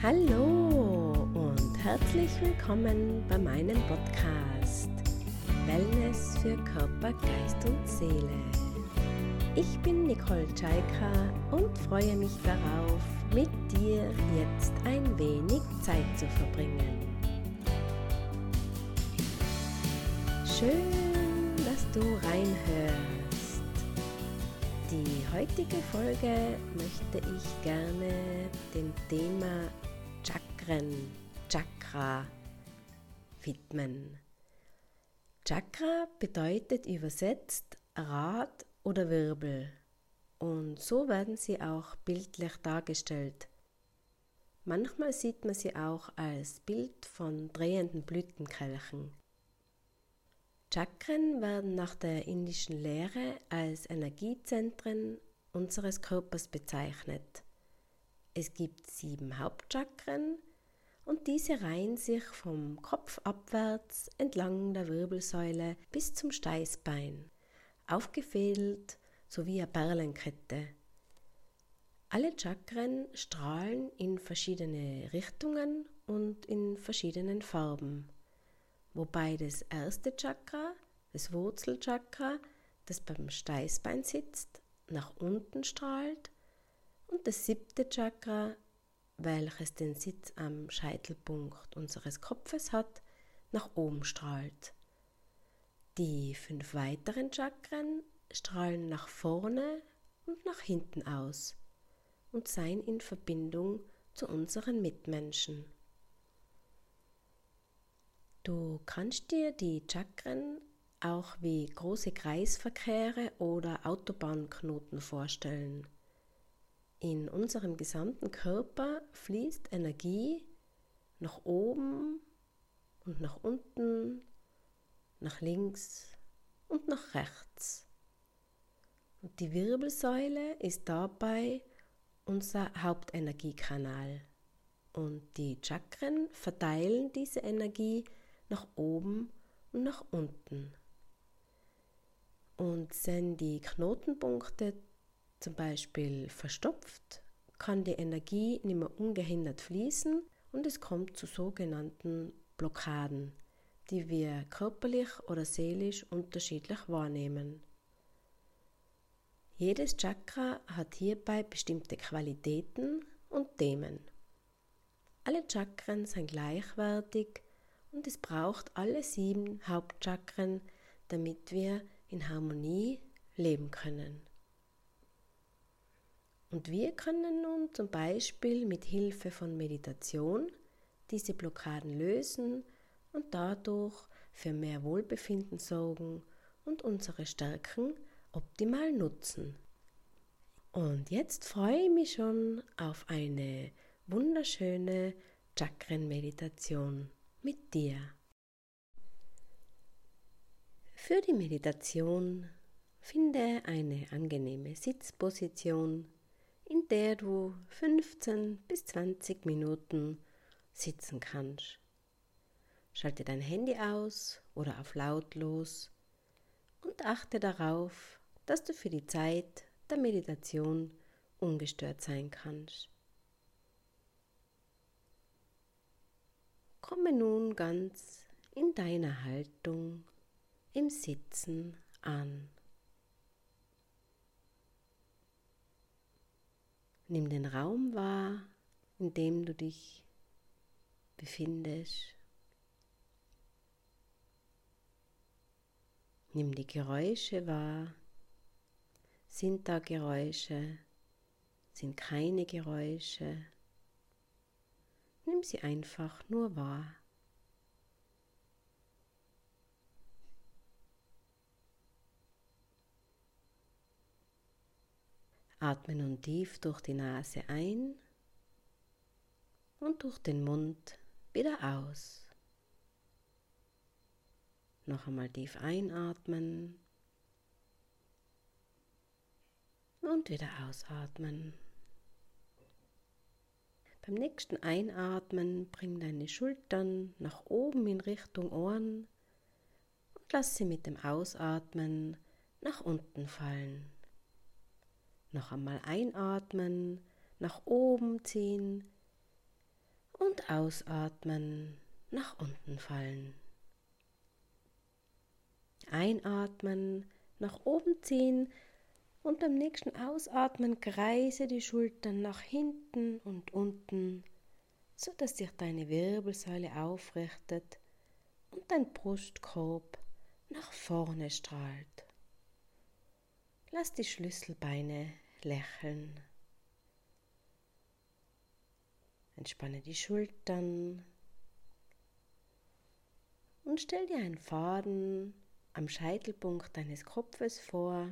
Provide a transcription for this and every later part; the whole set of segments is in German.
Hallo und herzlich willkommen bei meinem Podcast Wellness für Körper, Geist und Seele. Ich bin Nicole Czajka und freue mich darauf, mit dir jetzt ein wenig Zeit zu verbringen. Schön, dass du reinhörst. Die heutige Folge möchte ich gerne dem Thema Chakren, Chakra widmen. Chakra bedeutet übersetzt Rad oder Wirbel und so werden sie auch bildlich dargestellt. Manchmal sieht man sie auch als Bild von drehenden Blütenkelchen. Chakren werden nach der indischen Lehre als Energiezentren unseres Körpers bezeichnet. Es gibt sieben Hauptchakren und diese reihen sich vom Kopf abwärts entlang der Wirbelsäule bis zum Steißbein, aufgefädelt sowie eine Perlenkette. Alle Chakren strahlen in verschiedene Richtungen und in verschiedenen Farben wobei das erste Chakra, das Wurzelchakra, das beim Steißbein sitzt, nach unten strahlt und das siebte Chakra, welches den Sitz am Scheitelpunkt unseres Kopfes hat, nach oben strahlt. Die fünf weiteren Chakren strahlen nach vorne und nach hinten aus und seien in Verbindung zu unseren Mitmenschen. Du kannst dir die Chakren auch wie große Kreisverkehre oder Autobahnknoten vorstellen. In unserem gesamten Körper fließt Energie nach oben und nach unten, nach links und nach rechts. Und die Wirbelsäule ist dabei unser Hauptenergiekanal. Und die Chakren verteilen diese Energie nach oben und nach unten. Und sind die Knotenpunkte zum Beispiel verstopft, kann die Energie nicht mehr ungehindert fließen und es kommt zu sogenannten Blockaden, die wir körperlich oder seelisch unterschiedlich wahrnehmen. Jedes Chakra hat hierbei bestimmte Qualitäten und Themen. Alle Chakren sind gleichwertig und es braucht alle sieben Hauptchakren, damit wir in Harmonie leben können. Und wir können nun zum Beispiel mit Hilfe von Meditation diese Blockaden lösen und dadurch für mehr Wohlbefinden sorgen und unsere Stärken optimal nutzen. Und jetzt freue ich mich schon auf eine wunderschöne Chakrenmeditation mit dir. Für die Meditation finde eine angenehme Sitzposition, in der du 15 bis 20 Minuten sitzen kannst. Schalte dein Handy aus oder auf lautlos und achte darauf, dass du für die Zeit der Meditation ungestört sein kannst. Komme nun ganz in deiner Haltung im Sitzen an. Nimm den Raum wahr, in dem du dich befindest. Nimm die Geräusche wahr. Sind da Geräusche? Sind keine Geräusche? Nimm sie einfach nur wahr. Atme nun tief durch die Nase ein und durch den Mund wieder aus. Noch einmal tief einatmen und wieder ausatmen. Beim nächsten Einatmen bring deine Schultern nach oben in Richtung Ohren und lass sie mit dem Ausatmen nach unten fallen. Noch einmal einatmen, nach oben ziehen, und ausatmen nach unten fallen. Einatmen, nach oben ziehen und beim nächsten Ausatmen kreise die Schultern nach hinten und unten, so dass sich deine Wirbelsäule aufrichtet und dein Brustkorb nach vorne strahlt. Lass die Schlüsselbeine lächeln. Entspanne die Schultern und stell dir einen Faden am Scheitelpunkt deines Kopfes vor,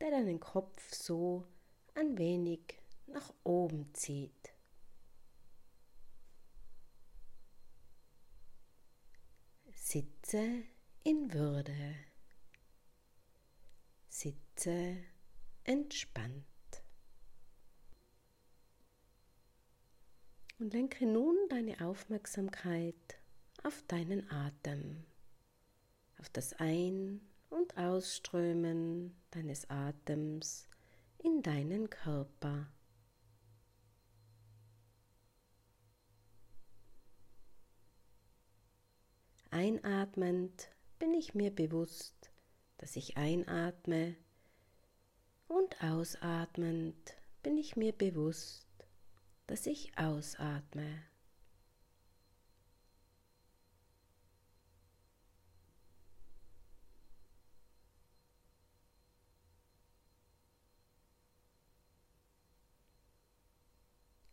der deinen Kopf so ein wenig nach oben zieht. Sitze in Würde. Sitze entspannt. Und lenke nun deine Aufmerksamkeit auf deinen Atem, auf das Ein- und Ausströmen deines Atems in deinen Körper. Einatmend bin ich mir bewusst, dass ich einatme und ausatmend bin ich mir bewusst, dass ich ausatme.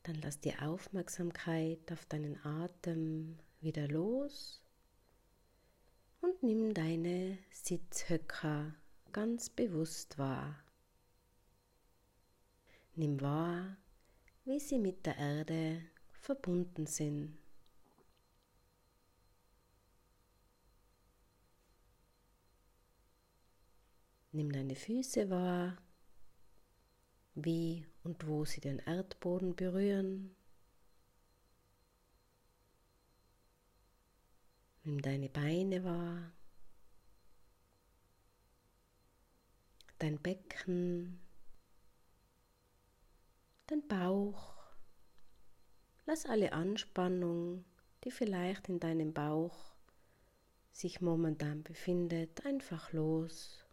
Dann lass die Aufmerksamkeit auf deinen Atem wieder los und nimm deine Sitzhöcker ganz bewusst wahr. Nimm wahr, wie sie mit der Erde verbunden sind. Nimm deine Füße wahr, wie und wo sie den Erdboden berühren. Nimm deine Beine wahr, dein Becken, dein Bauch. Lass alle Anspannung, die vielleicht in deinem Bauch sich momentan befindet, einfach los.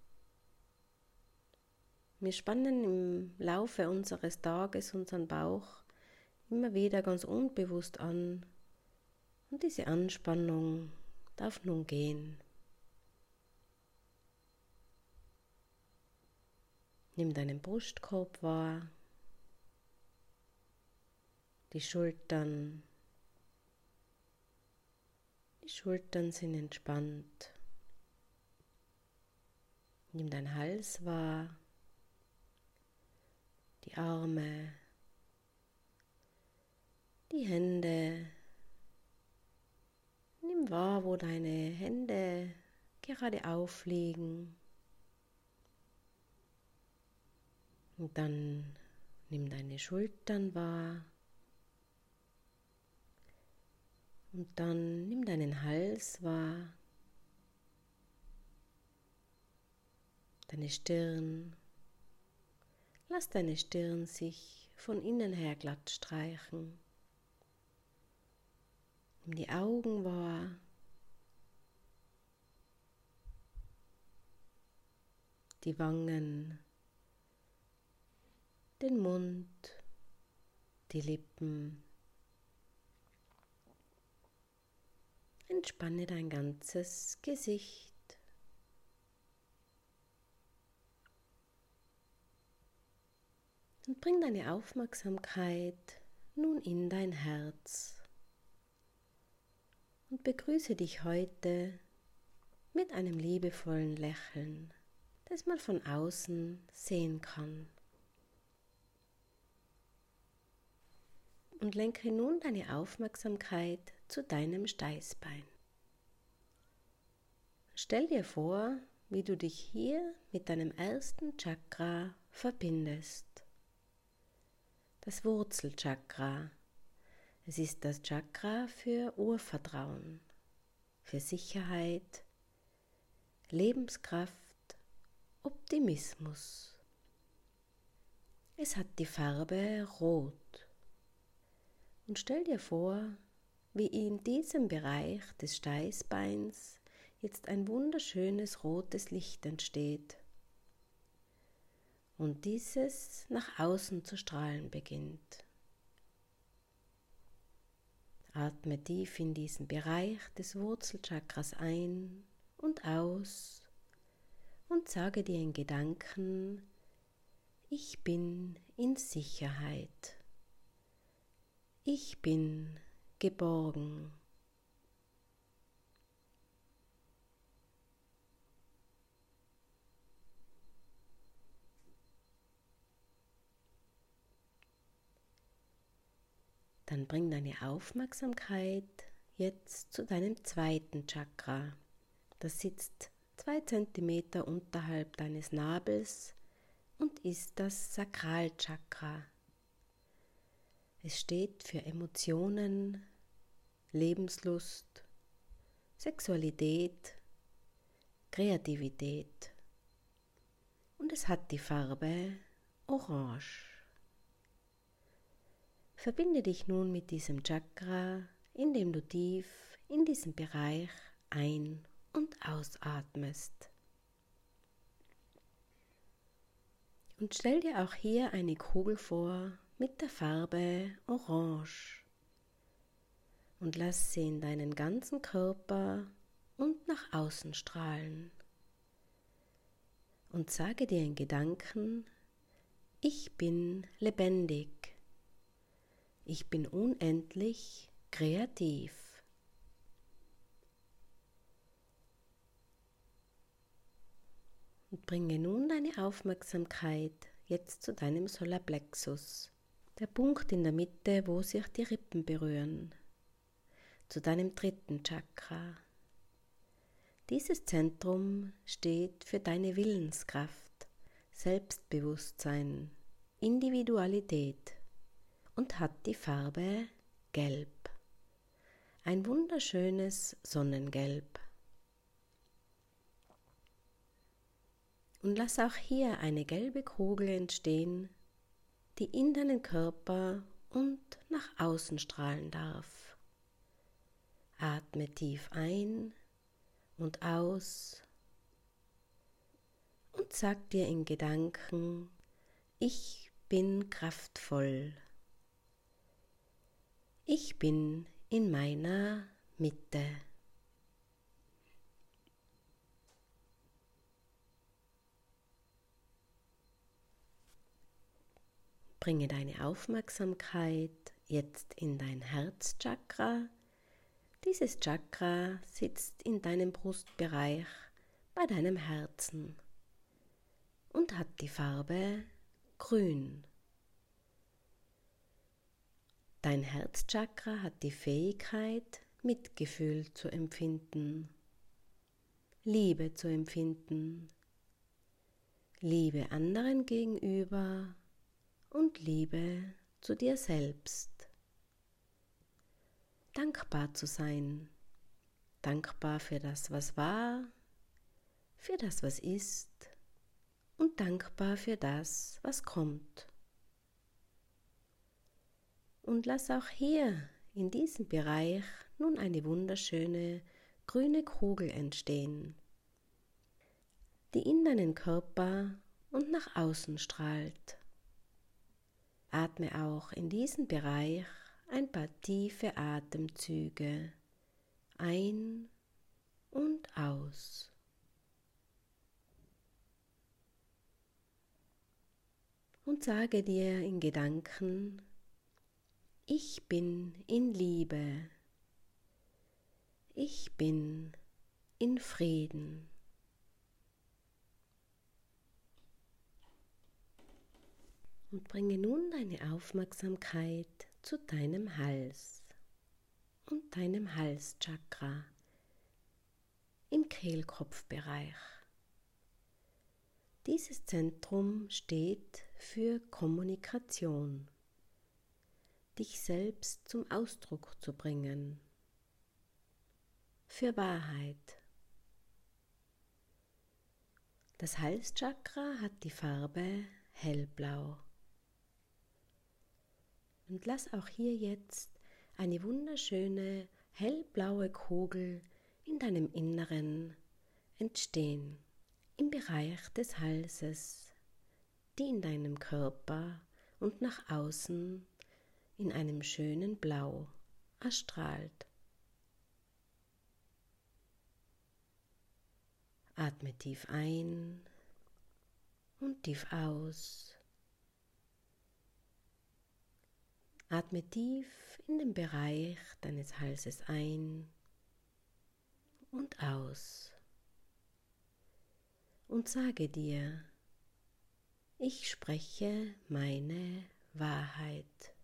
Wir spannen im Laufe unseres Tages unseren Bauch immer wieder ganz unbewusst an und diese Anspannung darf nun gehen. Nimm deinen Brustkorb wahr, die Schultern. Die Schultern sind entspannt. Nimm deinen Hals wahr, die Arme, die Hände. Nimm wahr, wo deine Hände gerade aufliegen. Und dann nimm deine Schultern wahr. Und dann nimm deinen Hals wahr, deine Stirn. Lass deine Stirn sich von innen her glatt streichen. Nimm die Augen wahr. Die Wangen, den Mund, die Lippen. Entspanne dein ganzes Gesicht. Und bring deine Aufmerksamkeit nun in dein Herz. Und begrüße dich heute mit einem liebevollen Lächeln, das man von außen sehen kann. Und lenke nun deine Aufmerksamkeit zu deinem Steißbein. Stell dir vor, wie du dich hier mit deinem ersten Chakra verbindest. Das Wurzelchakra. Es ist das Chakra für Urvertrauen, für Sicherheit, Lebenskraft, Optimismus. Es hat die Farbe Rot Und stell dir vor, wie in diesem Bereich des Steißbeins jetzt ein wunderschönes rotes Licht entsteht und dieses nach außen zu strahlen beginnt. Atme tief in diesen Bereich des Wurzelchakras ein und aus und sage dir in Gedanken, ich bin in Sicherheit. Ich bin geborgen. Dann bring deine Aufmerksamkeit jetzt zu deinem zweiten Chakra. Das sitzt zwei Zentimeter unterhalb deines Nabels und ist das Sakralchakra. Es steht für Emotionen, Lebenslust, Sexualität, Kreativität und es hat die Farbe Orange. Verbinde dich nun mit diesem Chakra, indem du tief in diesen Bereich ein- und ausatmest. Und stell dir auch hier eine Kugel vor mit der Farbe Orange und lass sie in deinen ganzen Körper und nach außen strahlen. Und sage dir in Gedanken, ich bin lebendig. Ich bin unendlich kreativ. Und bringe nun deine Aufmerksamkeit jetzt zu deinem Solarplexus, der Punkt in der Mitte, wo sich die Rippen berühren, zu deinem dritten Chakra. Dieses Zentrum steht für deine Willenskraft, Selbstbewusstsein, Individualität und hat die Farbe Gelb. Ein wunderschönes Sonnengelb. Und lass auch hier eine gelbe Kugel entstehen, die in deinen Körper und nach außen strahlen darf. Atme tief ein und aus und sag dir in Gedanken, ich bin kraftvoll. Ich bin in meiner Mitte. Bringe deine Aufmerksamkeit jetzt in dein Herzchakra. Dieses Chakra sitzt in deinem Brustbereich bei deinem Herzen und hat die Farbe grün. Dein Herzchakra hat die Fähigkeit, Mitgefühl zu empfinden, Liebe zu empfinden, Liebe anderen gegenüber und Liebe zu dir selbst. Dankbar zu sein, dankbar für das, was war, für das, was ist und dankbar für das, was kommt und lass auch hier in diesem Bereich nun eine wunderschöne grüne Kugel entstehen, die in deinen Körper und nach außen strahlt. Atme auch in diesen Bereich ein paar tiefe Atemzüge ein und aus. Und sage dir in Gedanken, ich bin in Liebe. Ich bin in Frieden. Und bringe nun deine Aufmerksamkeit zu deinem Hals und deinem Halschakra im Kehlkopfbereich. Dieses Zentrum steht für Kommunikation dich selbst zum Ausdruck zu bringen. Für Wahrheit. Das Halschakra hat die Farbe hellblau. Und lass auch hier jetzt eine wunderschöne hellblaue Kugel in deinem Inneren entstehen, im Bereich des Halses, die in deinem Körper und nach außen in einem schönen Blau erstrahlt. Atme tief ein und tief aus. Atme tief in den Bereich deines Halses ein und aus und sage dir, ich spreche meine Wahrheit.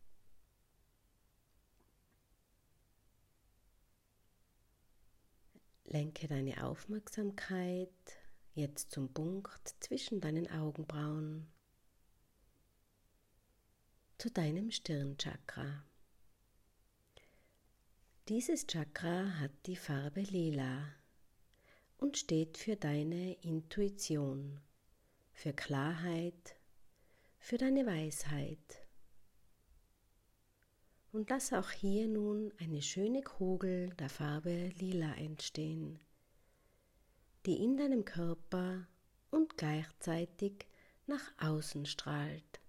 Lenke deine Aufmerksamkeit jetzt zum Punkt zwischen deinen Augenbrauen zu deinem Stirnchakra. Dieses Chakra hat die Farbe lila und steht für deine Intuition, für Klarheit, für deine Weisheit. Und lass auch hier nun eine schöne Kugel der Farbe lila entstehen, die in deinem Körper und gleichzeitig nach außen strahlt.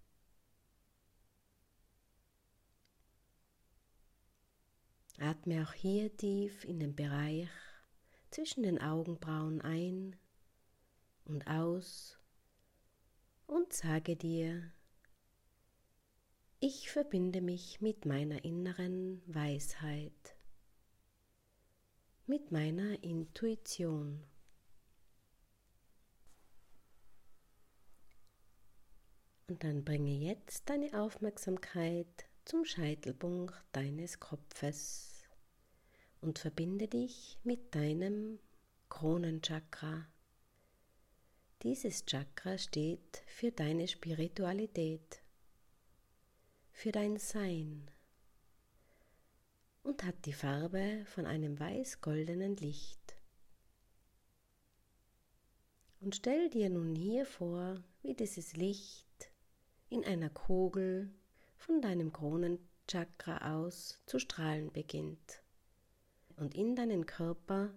Atme auch hier tief in den Bereich zwischen den Augenbrauen ein und aus und sage dir, ich verbinde mich mit meiner inneren Weisheit, mit meiner Intuition. Und dann bringe jetzt deine Aufmerksamkeit zum Scheitelpunkt deines Kopfes und verbinde dich mit deinem Kronenchakra. Dieses Chakra steht für deine Spiritualität, für dein Sein und hat die Farbe von einem weiß-goldenen Licht. Und stell dir nun hier vor, wie dieses Licht in einer Kugel von deinem Kronenchakra aus zu strahlen beginnt und in deinen Körper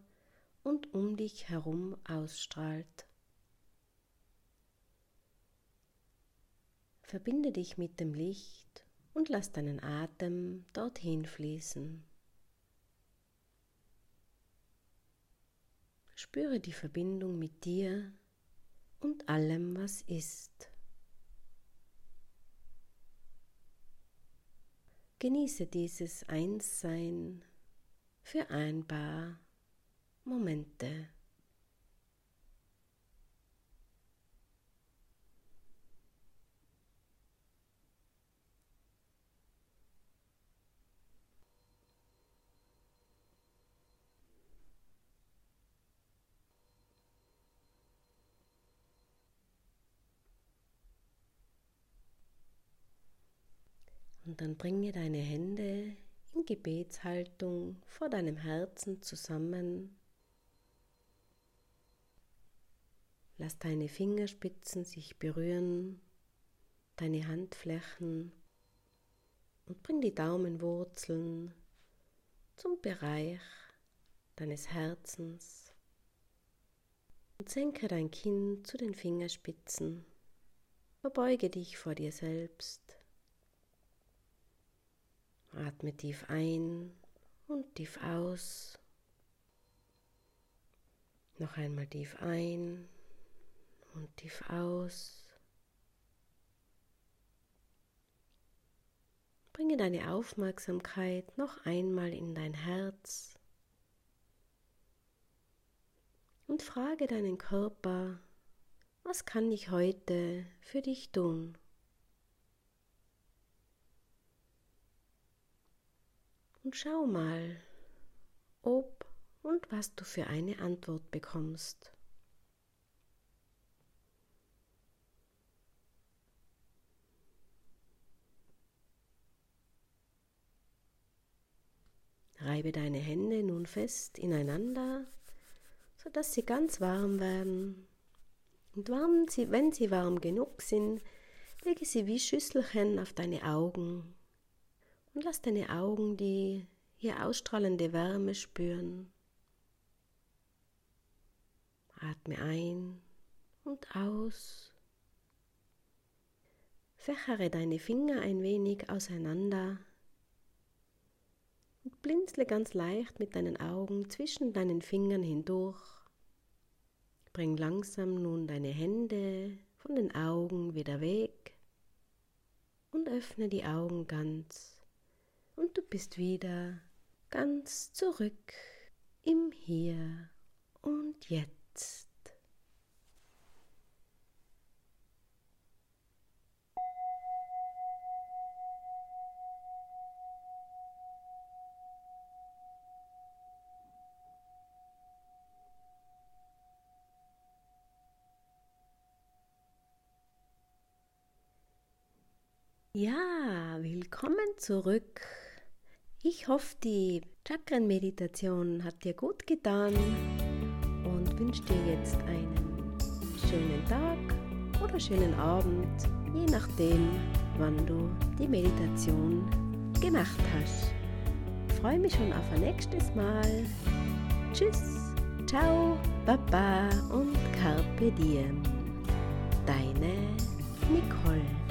und um dich herum ausstrahlt. Verbinde dich mit dem Licht und lass deinen Atem dorthin fließen. Spüre die Verbindung mit dir und allem, was ist. Genieße dieses Einssein für ein paar Momente. Und dann bringe deine Hände in Gebetshaltung vor deinem Herzen zusammen. Lass deine Fingerspitzen sich berühren, deine Handflächen und bring die Daumenwurzeln zum Bereich deines Herzens und senke dein Kinn zu den Fingerspitzen. Verbeuge dich vor dir selbst. Atme tief ein und tief aus. Noch einmal tief ein und tief aus. Bringe deine Aufmerksamkeit noch einmal in dein Herz und frage deinen Körper, was kann ich heute für dich tun? Und schau mal, ob und was du für eine Antwort bekommst. Reibe deine Hände nun fest ineinander, sodass sie ganz warm werden. Und warm wenn sie warm genug sind, lege sie wie Schüsselchen auf deine Augen Und lass deine Augen die hier ausstrahlende Wärme spüren. Atme ein und aus. Fächere deine Finger ein wenig auseinander und blinzle ganz leicht mit deinen Augen zwischen deinen Fingern hindurch. Bring langsam nun deine Hände von den Augen wieder weg und öffne die Augen ganz und du bist wieder ganz zurück im Hier und Jetzt. Ja, willkommen zurück. Ich hoffe, die Chakrenmeditation hat dir gut getan und wünsche dir jetzt einen schönen Tag oder schönen Abend, je nachdem, wann du die Meditation gemacht hast. Ich freue mich schon auf ein nächstes Mal. Tschüss, ciao, Baba und Carpe Diem. Deine Nicole.